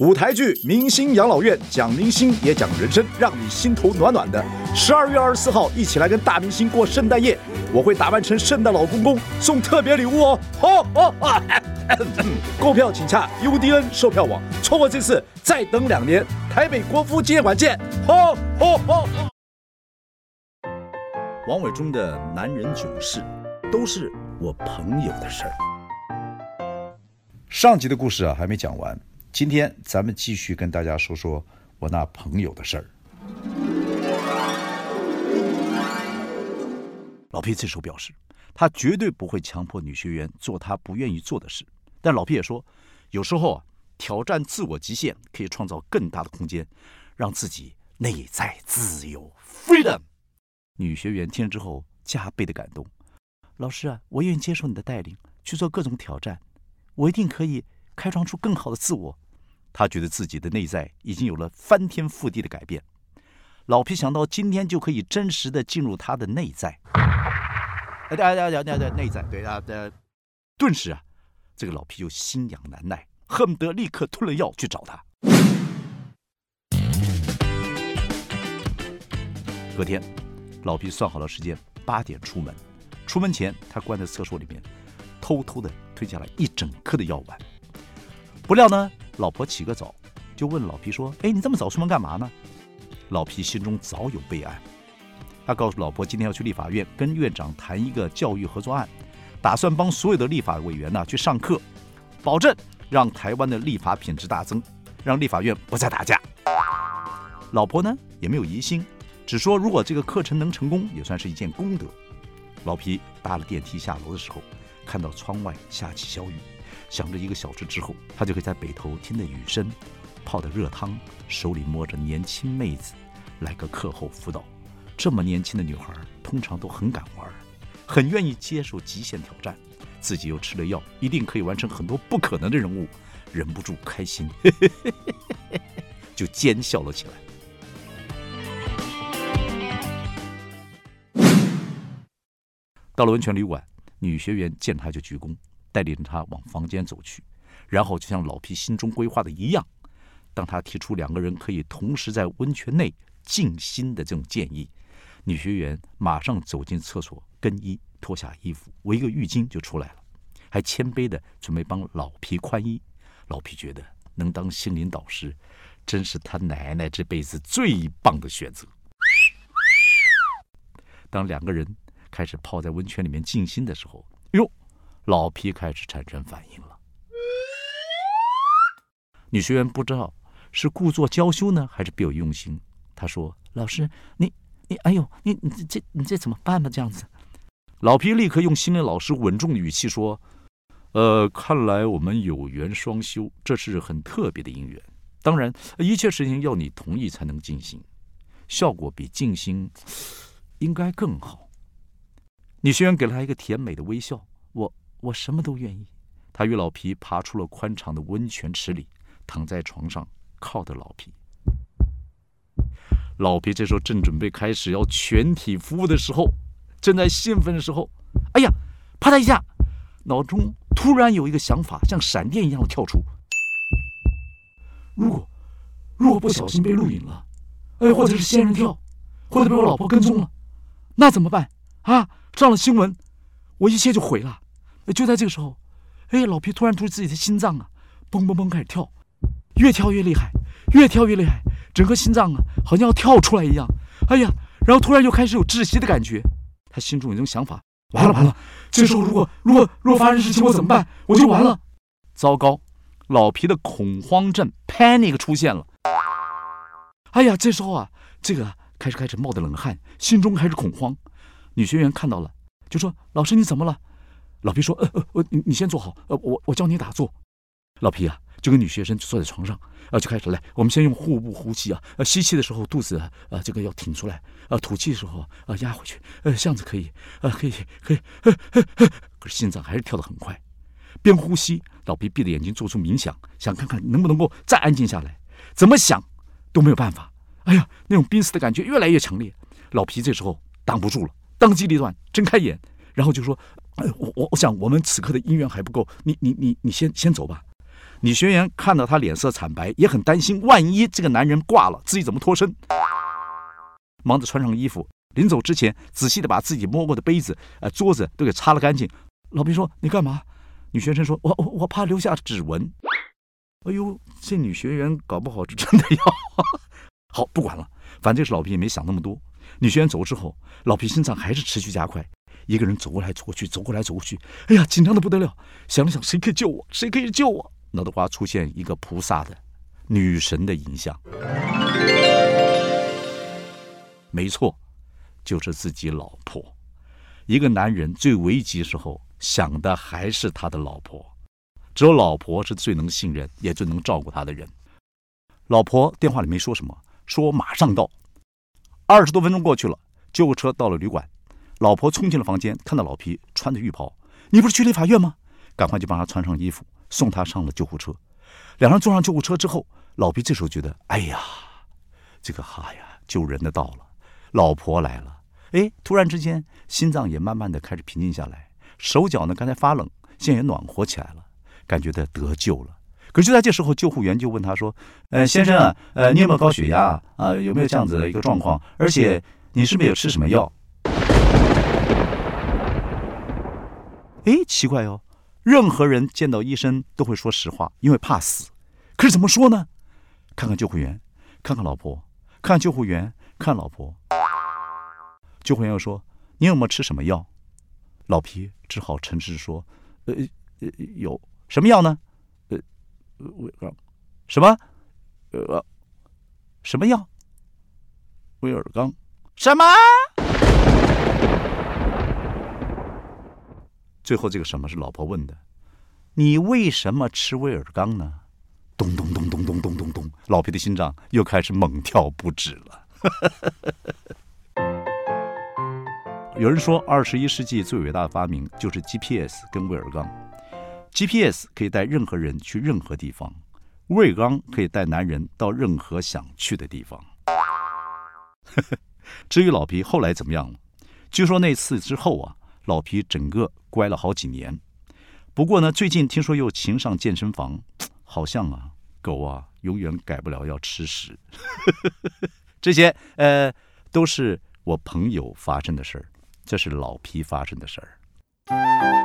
舞台剧《明星养老院》，讲明星也讲人生，让你心头暖暖的。十二月二十四号，一起来跟大明星过圣诞夜，我会打扮成圣诞老公公，送特别礼物哦。好哦啊！购票请洽 UDN 售票网，错过这次再等两年。台北国父纪念馆见。好好好。王伟忠的男人囧事，都是我朋友的事儿。上集的故事啊，还没讲完。今天咱们继续跟大家说说我那朋友的事儿。老皮这时候表示，他绝对不会强迫女学员做他不愿意做的事。但老皮也说，有时候啊，挑战自我极限可以创造更大的空间，让自己内在自由 （freedom）。女学员听了之后加倍的感动。老师啊，我愿意接受你的带领，去做各种挑战，我一定可以。开创出更好的自我，他觉得自己的内在已经有了翻天覆地的改变。老皮想到今天就可以真实的进入他的内在，哎呀呀呀呀！内在对啊的，顿时啊，这个老皮就心痒难耐，恨不得立刻吞了药去找他。隔天，老皮算好了时间，八点出门。出门前，他关在厕所里面，偷偷的吞下了一整颗的药丸。不料呢，老婆起个早，就问老皮说：“哎，你这么早出门干嘛呢？”老皮心中早有备案，他告诉老婆，今天要去立法院跟院长谈一个教育合作案，打算帮所有的立法委员呢去上课，保证让台湾的立法品质大增，让立法院不再打架。老婆呢也没有疑心，只说如果这个课程能成功，也算是一件功德。老皮搭了电梯下楼的时候，看到窗外下起小雨。想着一个小时之后，他就可以在北头听着雨声，泡的热汤，手里摸着年轻妹子，来个课后辅导。这么年轻的女孩，通常都很敢玩，很愿意接受极限挑战。自己又吃了药，一定可以完成很多不可能的任务，忍不住开心，就奸笑了起来。到了温泉旅馆，女学员见他就鞠躬。带领着他往房间走去，然后就像老皮心中规划的一样，当他提出两个人可以同时在温泉内静心的这种建议，女学员马上走进厕所更衣，脱下衣服，围个浴巾就出来了，还谦卑的准备帮老皮宽衣。老皮觉得能当心灵导师，真是他奶奶这辈子最棒的选择。当两个人开始泡在温泉里面静心的时候，哟。老皮开始产生反应了。女学员不知道是故作娇羞呢，还是别有用心。她说：“老师，你你，哎呦，你你这你这怎么办呢？这样子。”老皮立刻用心理老师稳重的语气说：“呃，看来我们有缘双修，这是很特别的姻缘。当然，一切事情要你同意才能进行，效果比静心应该更好。”女学员给了他一个甜美的微笑。我。我什么都愿意。他与老皮爬出了宽敞的温泉池里，躺在床上靠着老皮。老皮这时候正准备开始要全体服务的时候，正在兴奋的时候，哎呀，啪嗒一下，脑中突然有一个想法，像闪电一样的跳出：如果如果不小心被录影了，哎，或者是仙人跳，或者被我老婆跟踪了，那怎么办啊？上了新闻，我一切就毁了。就在这个时候，哎，老皮突然觉得自己的心脏啊，嘣嘣嘣开始跳，越跳越厉害，越跳越厉害，整个心脏啊，好像要跳出来一样。哎呀，然后突然又开始有窒息的感觉。他心中有一种想法：完了完了，这时候如果如果如果发生事情，我怎么办？我就完了。糟糕，老皮的恐慌症 （panic） 出现了。哎呀，这时候啊，这个开始开始冒的冷汗，心中开始恐慌。女学员看到了，就说：“老师，你怎么了？”老皮说：“呃呃，我你你先坐好，呃，我我教你打坐。”老皮啊，就跟女学生就坐在床上，啊，就开始来，我们先用腹部呼吸啊，呃，吸气的时候肚子啊，这个要挺出来，啊，吐气的时候啊压回去，呃，这样子可以，啊，可以可以，可是心脏还是跳得很快。边呼吸，老皮闭着眼睛做出冥想，想看看能不能够再安静下来，怎么想都没有办法。哎呀，那种濒死的感觉越来越强烈，老皮这时候挡不住了，当机立断睁开眼，然后就说。哎，我我我想我们此刻的姻缘还不够，你你你你先先走吧。女学员看到他脸色惨白，也很担心，万一这个男人挂了，自己怎么脱身？忙着穿上衣服，临走之前，仔细的把自己摸过的杯子、呃桌子都给擦了干净。老皮说：“你干嘛？”女学生说：“我我我怕留下指纹。”哎呦，这女学员搞不好是真的要。好，不管了，反正是老皮也没想那么多。女学员走之后，老皮心脏还是持续加快，一个人走过来走过去，走过来走过去，哎呀，紧张的不得了。想了想，谁可以救我？谁可以救我？脑袋瓜出现一个菩萨的女神的影像。没错，就是自己老婆。一个男人最危急时候想的还是他的老婆，只有老婆是最能信任也最能照顾他的人。老婆电话里没说什么，说我马上到。二十多分钟过去了，救护车到了旅馆，老婆冲进了房间，看到老皮穿着浴袍，你不是去立法院吗？赶快就帮他穿上衣服，送他上了救护车。两人坐上救护车之后，老皮这时候觉得，哎呀，这个哈呀，救人的到了。老婆来了，哎，突然之间心脏也慢慢的开始平静下来，手脚呢刚才发冷，现在也暖和起来了，感觉的得救了。可是就在这时候，救护员就问他说：“呃，先生啊，呃，你有没有高血压啊？有没有这样子的一个状况？而且你是不是有吃什么药？”哎，奇怪哦，任何人见到医生都会说实话，因为怕死。可是怎么说呢？看看救护员，看看老婆，看救护员，看老婆。救护员又说：“你有没有吃什么药？”老皮只好诚实说：“呃呃，有什么药呢？呃，威尔，什么？呃，什么药？威尔刚，什么？”最后这个什么是老婆问的？你为什么吃威尔刚呢？咚咚咚咚咚咚咚咚，老皮的心脏又开始猛跳不止了。有人说，二十一世纪最伟大的发明就是 GPS 跟威尔刚。GPS 可以带任何人去任何地方，威尔刚可以带男人到任何想去的地方。至于老皮后来怎么样了？据说那次之后啊，老皮整个乖了好几年。不过呢，最近听说又勤上健身房，好像啊，狗啊永远改不了要吃屎。这些呃，都是我朋友发生的事儿。这是老皮发生的事儿。